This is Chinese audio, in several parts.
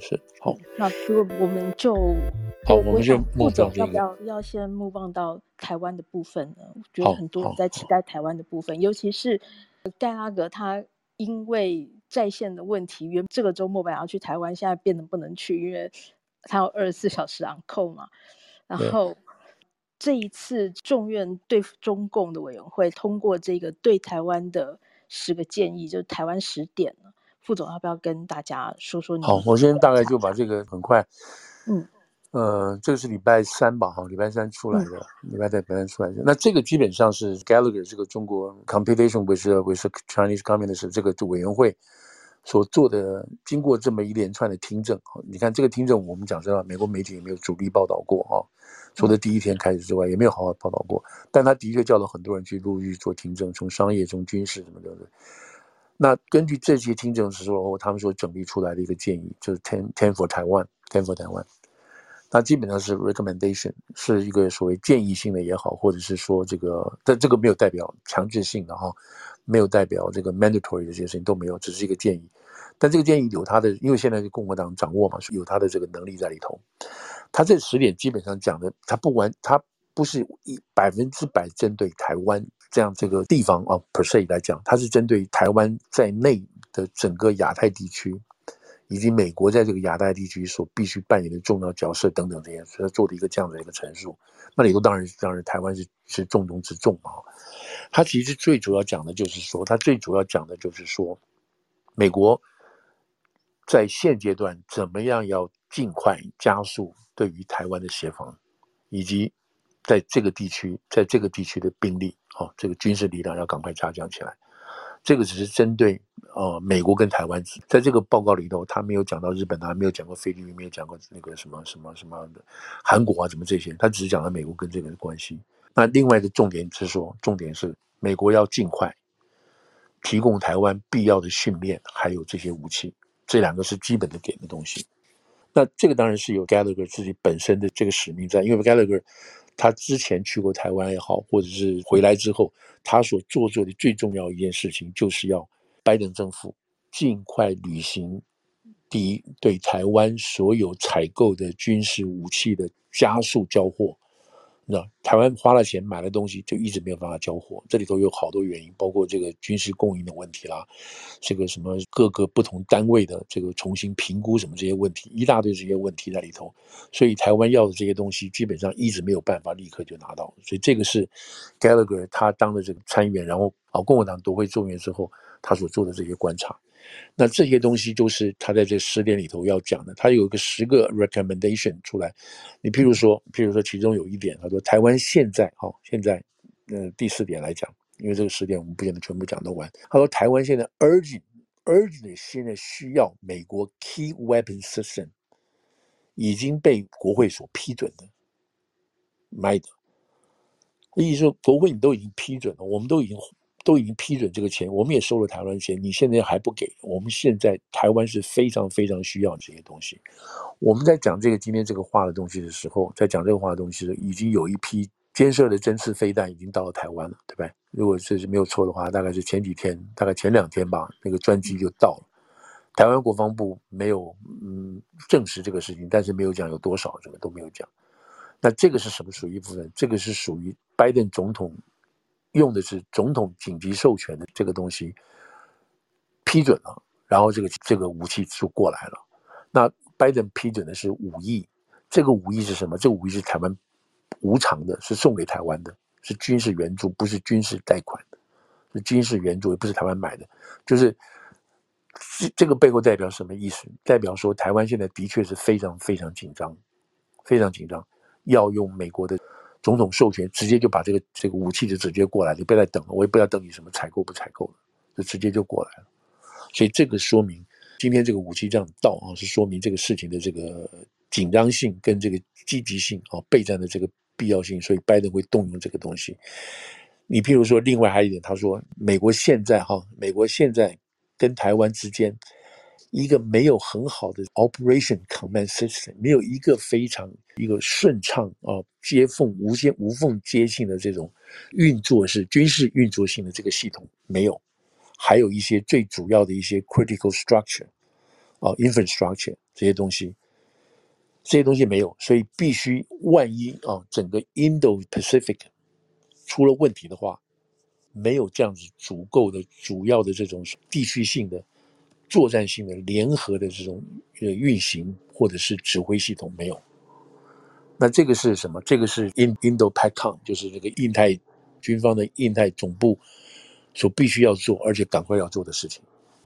是。好，那如果我们就好，我们就目标要不要要先 move on 到台湾的部分呢？我觉得很多人在期待台湾的部分，尤其是盖拉格他因为在线的问题，原这个周末本来要去台湾，现在变得不能去，因为他有二十四小时 on call 嘛。然后这一次众院对中共的委员会通过这个对台湾的十个建议，就是台湾十点。副总要不要跟大家说说你？好，我先大概就把这个很快，嗯，呃，这个是礼拜三吧，哈，礼拜三出来的，嗯、礼拜三礼拜三出来的。那这个基本上是 Gallagher 这个中国 Computation with with Chinese Communist 这个委员会所做的，经过这么一连串的听证，你看这个听证，我们讲实话，美国媒体也没有主力报道过，哈，除了第一天开始之外，也没有好好报道过。但他的确叫了很多人去入狱做听证，从商业、从军事什么的。那根据这些听证时候，他们所整理出来的一个建议，就是 ten ten for Taiwan，ten for Taiwan。它基本上是 recommendation，是一个所谓建议性的也好，或者是说这个，但这个没有代表强制性的哈，没有代表这个 mandatory 的这些事情都没有，只是一个建议。但这个建议有它的，因为现在是共和党掌握嘛，有它的这个能力在里头。他这十点基本上讲的，他不完，他不是一百分之百针对台湾。这样这个地方啊，per se 来讲，它是针对台湾在内的整个亚太地区，以及美国在这个亚太地区所必须扮演的重要角色等等这些，所以做的一个这样的一个陈述。那里头当然当然台湾是是重中之重啊。它其实最主要讲的就是说，它最主要讲的就是说，美国在现阶段怎么样要尽快加速对于台湾的协防，以及。在这个地区，在这个地区的兵力，哦，这个军事力量要赶快加强起来。这个只是针对呃美国跟台湾，在这个报告里头，他没有讲到日本啊，没有讲过菲律宾，没有讲过那个什么什么什么的韩国啊，什么这些，他只是讲了美国跟这个的关系。那另外的重点是说，重点是美国要尽快提供台湾必要的训练，还有这些武器，这两个是基本的给的东西。那这个当然是有 Gallagher 自己本身的这个使命在，因为 Gallagher。他之前去过台湾也好，或者是回来之后，他所做做的最重要一件事情，就是要拜登政府尽快履行第一，对台湾所有采购的军事武器的加速交货。那台湾花了钱买了东西，就一直没有办法交货。这里头有好多原因，包括这个军事供应的问题啦，这个什么各个不同单位的这个重新评估什么这些问题，一大堆这些问题在里头。所以台湾要的这些东西，基本上一直没有办法立刻就拿到。所以这个是 Gallagher 他当了这个参议员，然后啊共和党夺回众议院之后，他所做的这些观察。那这些东西就是他在这十点里头要讲的，他有一个十个 recommendation 出来。你譬如说，譬如说其中有一点，他说台湾现在，哦，现在，呃，第四点来讲，因为这个十点我们不见得全部讲得完。他说台湾现在 urgent，urgent 现在需要美国 key weapon system 已经被国会所批准的买的，意思说国会你都已经批准了，我们都已经。都已经批准这个钱，我们也收了台湾钱，你现在还不给？我们现在台湾是非常非常需要这些东西。我们在讲这个今天这个话的东西的时候，在讲这个话的东西的时候，已经有一批监射的针刺飞弹已经到了台湾了，对不对？如果这是没有错的话，大概是前几天，大概前两天吧，那个专机就到了。台湾国防部没有嗯证实这个事情，但是没有讲有多少，这个都没有讲。那这个是什么属于一部分？这个是属于拜登总统。用的是总统紧急授权的这个东西批准了，然后这个这个武器就过来了。那拜登批准的是五亿，这个五亿是什么？这个五亿是台湾无偿的，是送给台湾的，是军事援助，不是军事贷款，是军事援助，也不是台湾买的。就是这这个背后代表什么意思？代表说台湾现在的确是非常非常紧张，非常紧张，要用美国的。总统授权，直接就把这个这个武器就直接过来，你不要再等了，我也不要等你什么采购不采购了，就直接就过来了。所以这个说明，今天这个武器这样到啊，是说明这个事情的这个紧张性跟这个积极性啊，备战的这个必要性。所以拜登会动用这个东西。你譬如说，另外还有一点，他说，美国现在哈，美国现在跟台湾之间。一个没有很好的 operation command system，没有一个非常一个顺畅啊接缝无间无缝接性的这种运作是军事运作性的这个系统没有，还有一些最主要的一些 critical structure 啊，infrastructure 这些东西，这些东西没有，所以必须万一啊，整个 Indo-Pacific 出了问题的话，没有这样子足够的主要的这种地区性的作战性的联合的这种呃运行或者是指挥系统没有。那这个是什么？这个是 In Indo Pacom，就是这个印太军方的印太总部所必须要做，而且赶快要做的事情。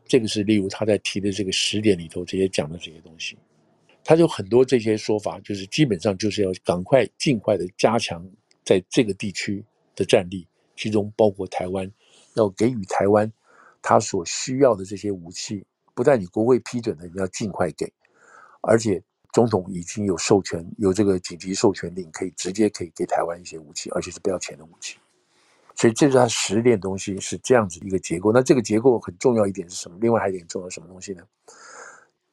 这个是例如他在提的这个十点里头这些讲的这些东西，他就很多这些说法，就是基本上就是要赶快尽快的加强在这个地区的战力，其中包括台湾，要给予台湾他所需要的这些武器，不但你国会批准的，你要尽快给，而且。总统已经有授权，有这个紧急授权令，可以直接可以给台湾一些武器，而且是不要钱的武器。所以这是他十点东西是这样子一个结构。那这个结构很重要一点是什么？另外还有一点重要什么东西呢？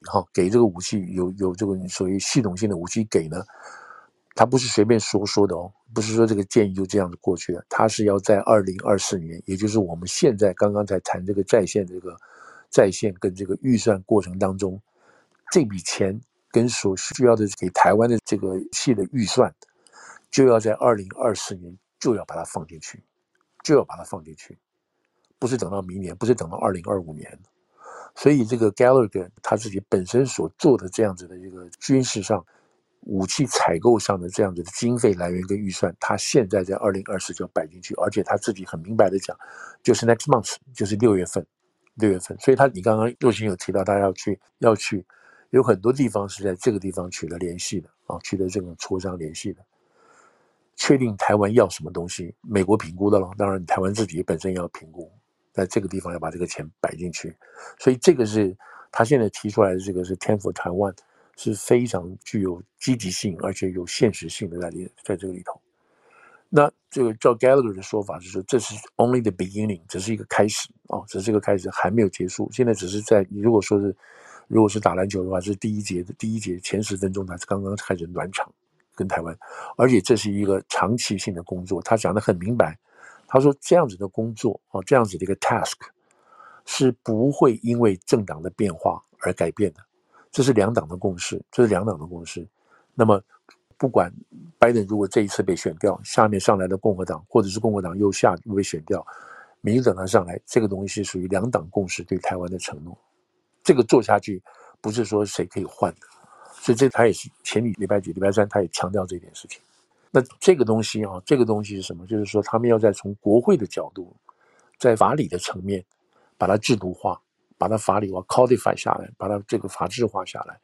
好，给这个武器有有这个所谓系统性的武器给呢，他不是随便说说的哦，不是说这个建议就这样子过去了，他是要在二零二四年，也就是我们现在刚刚才谈这个在线这个在线跟这个预算过程当中，这笔钱。跟所需要的给台湾的这个系的预算，就要在二零二四年就要把它放进去，就要把它放进去，不是等到明年，不是等到二零二五年。所以这个 Gallagher 他自己本身所做的这样子的一个军事上武器采购上的这样子的经费来源跟预算，他现在在二零二四就要摆进去，而且他自己很明白的讲，就是 next month，就是六月份，六月份。所以他你刚刚若星有提到，他要去要去。有很多地方是在这个地方取得联系的啊，取得这种磋商联系的，确定台湾要什么东西，美国评估的了。当然，台湾自己本身也要评估，在这个地方要把这个钱摆进去。所以，这个是他现在提出来的这个是天府台湾是非常具有积极性而且有现实性的在里，在这个里头。那这个叫 Gallagher 的说法是说，这是 only the beginning，只是一个开始啊，只是一个开始，还没有结束。现在只是在，如果说是。如果是打篮球的话，是第一节的第一节前十分钟，他是刚刚开始暖场，跟台湾，而且这是一个长期性的工作。他讲得很明白，他说这样子的工作啊，这样子的一个 task 是不会因为政党的变化而改变的，这是两党的共识，这是两党的共识。那么，不管拜登如果这一次被选掉，下面上来的共和党，或者是共和党又下又被选掉，民主党他上来，这个东西是属于两党共识对台湾的承诺。这个做下去，不是说谁可以换的，所以这他也是前礼礼拜几礼拜三，他也强调这件事情。那这个东西啊，这个东西是什么？就是说他们要在从国会的角度，在法理的层面，把它制度化，把它法理化 codify 下来，把它这个法制化下来，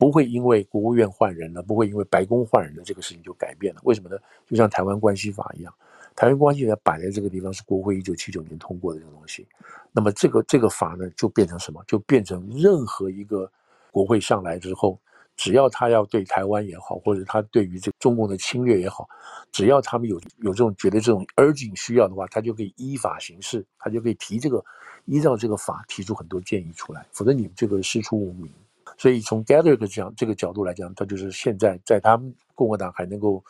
不会因为国务院换人了，不会因为白宫换人了，这个事情就改变了。为什么呢？就像台湾关系法一样。台湾关系法摆在这个地方是国会一九七九年通过的这个东西，那么这个这个法呢，就变成什么？就变成任何一个国会上来之后，只要他要对台湾也好，或者他对于这中共的侵略也好，只要他们有有这种觉得这种 urgent 需要的话，他就可以依法行事，他就可以提这个依照这个法提出很多建议出来，否则你这个师出无名。所以从 Gallagher 讲这个角度来讲，他就是现在在他们共和党还能够。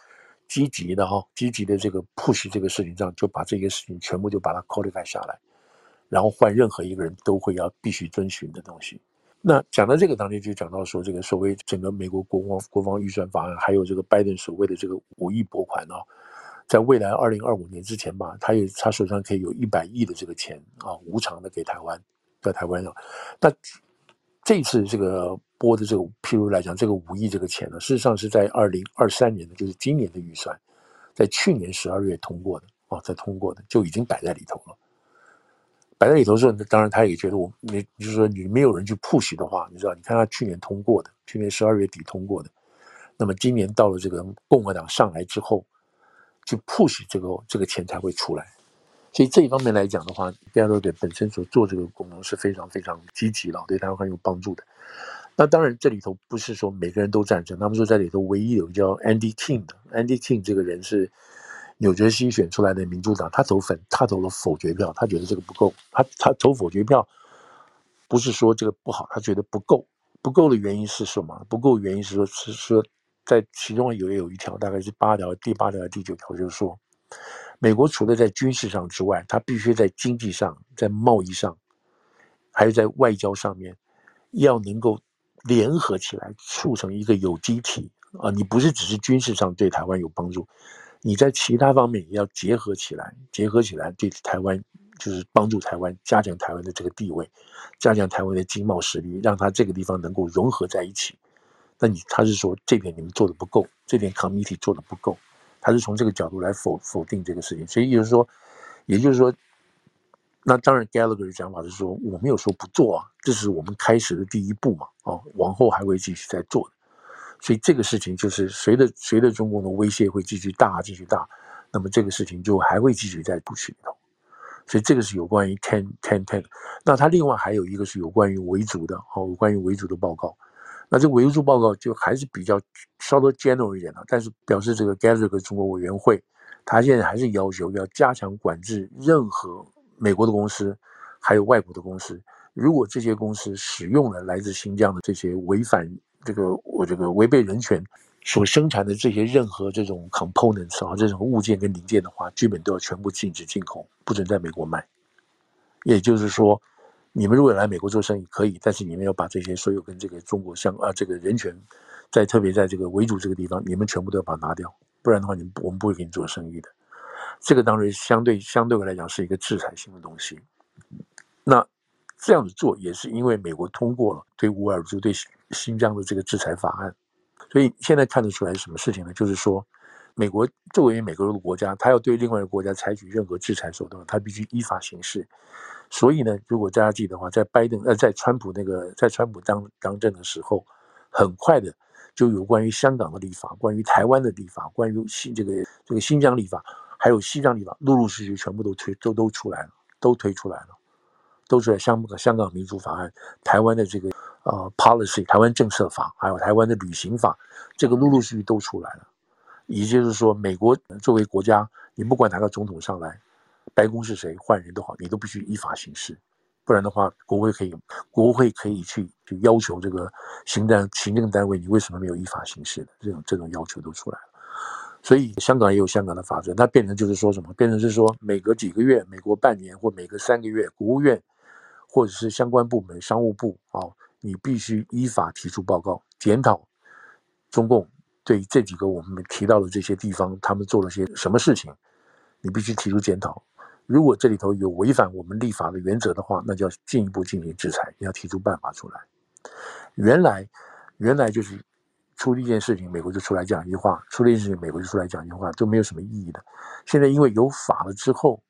积极的哈，积极的这个 push 这个事情上，就把这些事情全部就把它 codify 下来，然后换任何一个人都会要必须遵循的东西。那讲到这个当中，就讲到说，这个所谓整个美国国防国防预算法案，还有这个拜登所谓的这个五亿拨款啊，在未来二零二五年之前吧，他有他手上可以有一百亿的这个钱啊，无偿的给台湾，在台湾上。那这次这个。拨的这个，譬如来讲，这个五亿这个钱呢，事实上是在二零二三年的，就是今年的预算，在去年十二月通过的啊，在通过的就已经摆在里头了。摆在里头之后，当然他也觉得我，你就是说你没有人去 push 的话，你知道，你看他去年通过的，去年十二月底通过的，那么今年到了这个共和党上来之后，就 push 这个这个钱才会出来。所以这一方面来讲的话拜登本身所做这个功能是非常非常积极的，对他很有帮助的。那当然，这里头不是说每个人都赞成。他们说在里头唯一有个叫 Andy King 的，Andy King 这个人是纽泽西选出来的民主党，他投反，他投了否决票，他觉得这个不够。他他投否决票，不是说这个不好，他觉得不够。不够的原因是什么？不够原因是说，是说在其中有有一条，大概是八条，第八条、第九条，就是说，美国除了在军事上之外，它必须在经济上、在贸易上，还有在外交上面。要能够联合起来，促成一个有机体啊！你不是只是军事上对台湾有帮助，你在其他方面也要结合起来，结合起来对台湾就是帮助台湾，加强台湾的这个地位，加强台湾的经贸实力，让它这个地方能够融合在一起。那你他是说这点你们做的不够，这点 committee 做的不够，他是从这个角度来否否定这个事情，所以就是说，也就是说。那当然，Gallagher 的讲法是说，我没有说不做啊，这是我们开始的第一步嘛，哦，往后还会继续再做的。所以这个事情就是随着随着中共的威胁会继续大，继续大，那么这个事情就还会继续在部曲里头。所以这个是有关于 ten ten ten。那他另外还有一个是有关于维族的，哦，有关于维族的报告。那这个维族报告就还是比较稍微 general 一点的，但是表示这个 Gallagher 中国委员会，他现在还是要求要加强管制任何。美国的公司，还有外国的公司，如果这些公司使用了来自新疆的这些违反这个我这个违背人权所生产的这些任何这种 components 啊，这种物件跟零件的话，基本都要全部禁止进口，不准在美国卖。也就是说，你们如果来美国做生意可以，但是你们要把这些所有跟这个中国相啊这个人权，在特别在这个维族这个地方，你们全部都要把它拿掉，不然的话，你们我们不会给你做生意的。这个当然相对相对来讲是一个制裁性的东西，那这样子做也是因为美国通过了对乌尔族对新疆的这个制裁法案，所以现在看得出来是什么事情呢？就是说，美国作为美国的国家，他要对另外一个国家采取任何制裁手段，他必须依法行事。所以呢，如果大家记得的话，在拜登呃在川普那个在川普当当政的时候，很快的就有关于香港的立法，关于台湾的立法，关于新这个这个新疆立法。还有西藏立法，陆陆续续全部都推都都出来了，都推出来了，都出来香港香港民主法案，台湾的这个呃 policy，台湾政策法，还有台湾的旅行法，这个陆陆续续都出来了。也就是说，美国作为国家，你不管哪个总统上来，白宫是谁换人都好，你都必须依法行事，不然的话，国会可以国会可以去就要求这个行政行政单位，你为什么没有依法行事的这种这种要求都出来了。所以香港也有香港的法则，那变成就是说什么？变成是说每隔几个月，每隔半年或每隔三个月，国务院或者是相关部门、商务部啊，你必须依法提出报告，检讨中共对这几个我们提到的这些地方，他们做了些什么事情，你必须提出检讨。如果这里头有违反我们立法的原则的话，那就要进一步进行制裁，要提出办法出来。原来，原来就是。出了一件事情，美国就出来讲一句话；出了一件事情，美国就出来讲一句话，都没有什么意义的。现在因为有法了之后，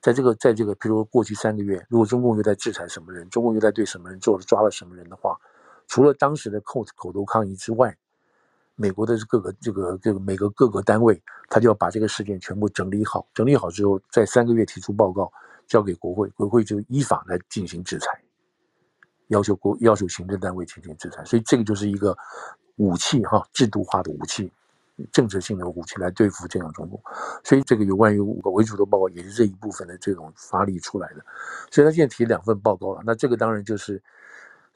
在这个在这个，比如说过去三个月，如果中共又在制裁什么人，中共又在对什么人做了抓了什么人的话，除了当时的口口头抗议之外，美国的各个这个这个每个各个单位，他就要把这个事件全部整理好，整理好之后，在三个月提出报告，交给国会，国会就依法来进行制裁，要求国要求行政单位进行制裁，所以这个就是一个。武器哈，制度化的武器，政治性的武器来对付这样中共，所以这个有关于五个为主的报告也是这一部分的这种发力出来的，所以他现在提两份报告了，那这个当然就是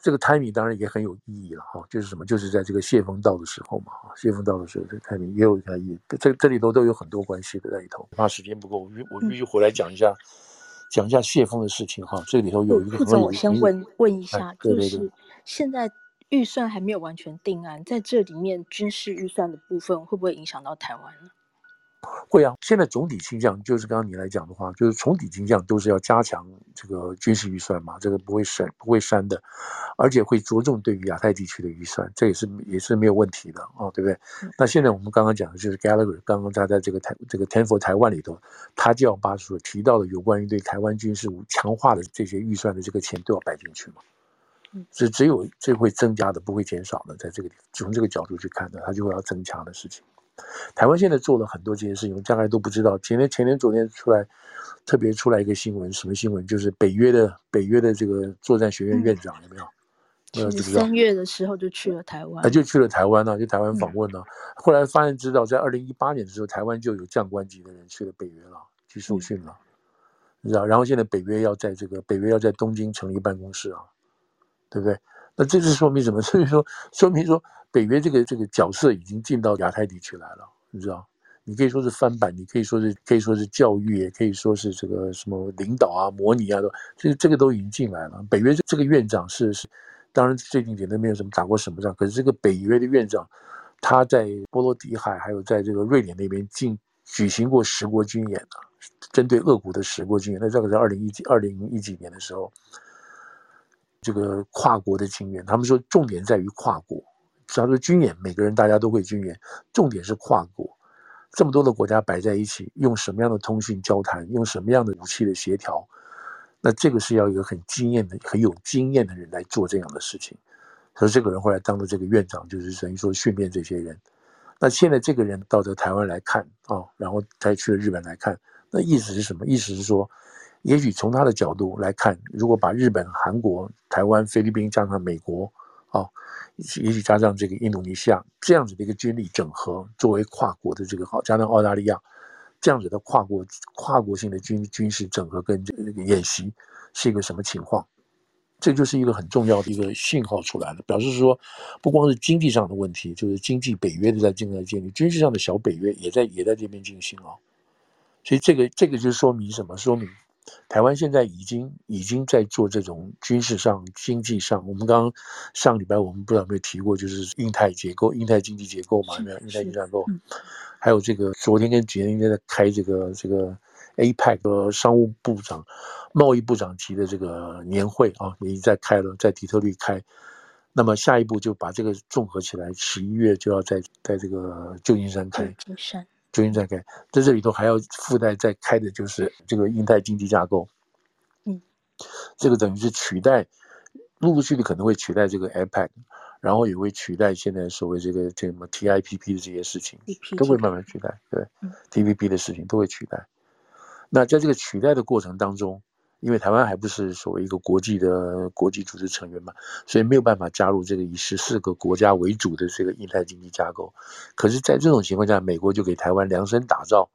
这个 timing 当然也很有意义了哈，就是什么，就是在这个谢风道的时候嘛，谢风道的时候这个 timing 也有它意义，这这里头都有很多关系的在里头，怕时间不够，我必我必须回来讲一下，讲一下谢峰的事情哈，这里头有一个，副总我先问问一下，就是现在。预算还没有完全定案，在这里面军事预算的部分会不会影响到台湾呢？会啊，现在总体倾向就是刚刚你来讲的话，就是总体倾向都是要加强这个军事预算嘛，这个不会删不会删的，而且会着重对于亚太地区的预算，这也是也是没有问题的啊、哦，对不对？嗯、那现在我们刚刚讲的就是 Gallagher 刚刚他在这个台这个 Ten for 台湾里头，他就要把所提到的有关于对台湾军事强化的这些预算的这个钱都要摆进去嘛。只只有这会增加的，不会减少的，在这个地方从这个角度去看呢，它就会要增强的事情。台湾现在做了很多这些事情，大概都不知道。前天、前天、昨天出来，特别出来一个新闻，什么新闻？就是北约的北约的这个作战学院院长有没有？三月的时候就去了台湾，他就去了台湾呢、啊，就台湾访问呢、啊。嗯、后来发现知道，在二零一八年的时候，台湾就有将官级的人去了北约了，去受训了，嗯、你知道？然后现在北约要在这个北约要在东京成立办公室啊。对不对？那这是说明什么？所以说，说明说北约这个这个角色已经进到亚太地区来了，你知道？你可以说是翻版，你可以说是可以说是教育，也可以说是这个什么领导啊、模拟啊，都这这个都已经进来了。北约这个院长是是当然最近也都没有什么打过什么仗。可是这个北约的院长，他在波罗的海还有在这个瑞典那边进举行过十国军演啊，针对俄国的十国军演。那这个在二零一几二零一几年的时候，这个跨国的军演，他们说重点在于跨国。他说军演每个人大家都会军演，重点是跨国。这么多的国家摆在一起，用什么样的通讯交谈，用什么样的武器的协调？那这个是要一个很经验的、很有经验的人来做这样的事情。所以这个人后来当了这个院长，就是等于说训练这些人。那现在这个人到这台湾来看啊、哦，然后再去了日本来看，那意思是什么？意思是说，也许从他的角度来看，如果把日本、韩国、台湾、菲律宾加上美国。啊，也许加上这个印度尼西亚这样子的一个军力整合，作为跨国的这个好，加上澳大利亚这样子的跨国跨国性的军军事整合跟这个演习是一个什么情况？这就是一个很重要的一个信号出来了，表示说不光是经济上的问题，就是经济北约都在正在建立，军事上的小北约也在也在这边进行啊。所以这个这个就说明什么？说明。台湾现在已经已经在做这种军事上、经济上。我们刚刚上礼拜我们不知道有没有提过，就是印太结构、印太经济结构嘛，有没有？印太经济结构，还有这个昨天跟今天应该在开这个这个 APEC 的商务部长、贸易部长级的这个年会啊，已经在开了，在底特律开。那么下一步就把这个综合起来，十一月就要在在这个旧金山开。旧金山。重新再开，在这里头还要附带再开的就是这个印太经济架构，嗯，这个等于是取代，陆陆续续可能会取代这个 APEC，然后也会取代现在所谓这个这什么 TIPP 的这些事情，都会慢慢取代，对，TPP 的事情都会取代。那在这个取代的过程当中，因为台湾还不是所谓一个国际的国际组织成员嘛，所以没有办法加入这个以十四个国家为主的这个印太经济架构。可是，在这种情况下，美国就给台湾量身打造，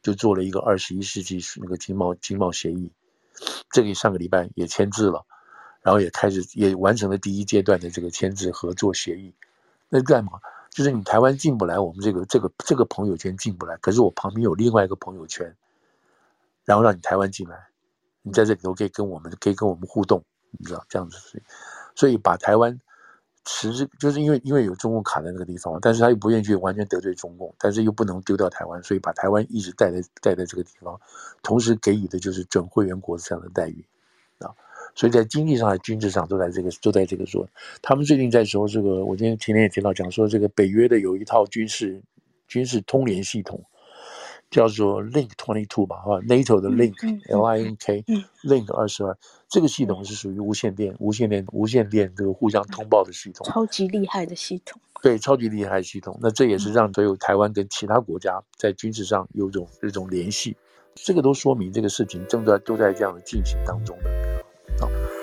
就做了一个二十一世纪那个经贸经贸协议。这个上个礼拜也签字了，然后也开始也完成了第一阶段的这个签字合作协议。那干嘛？就是你台湾进不来，我们这个这个这个朋友圈进不来，可是我旁边有另外一个朋友圈，然后让你台湾进来。你在这里头可以跟我们，可以跟我们互动，你知道这样子，所以，把台湾持就是因为因为有中共卡在那个地方，但是他又不愿意去完全得罪中共，但是又不能丢掉台湾，所以把台湾一直带在带在这个地方，同时给予的就是准会员国这样的待遇啊，所以在经济上、在军事上都在这个都在这个做。他们最近在说这个，我今天前天也听到讲说，这个北约的有一套军事军事通联系统。叫做 Link Twenty Two 吧，哈，NATO 的 Link、嗯、L I N K、嗯、Link 二十二，这个系统是属于无线电、无线电、无线电这个互相通报的系统，超级厉害的系统。对，超级厉害的系统。那这也是让所有台湾跟其他国家在军事上有种这种联系，这个都说明这个事情正在都在这样的进行当中的。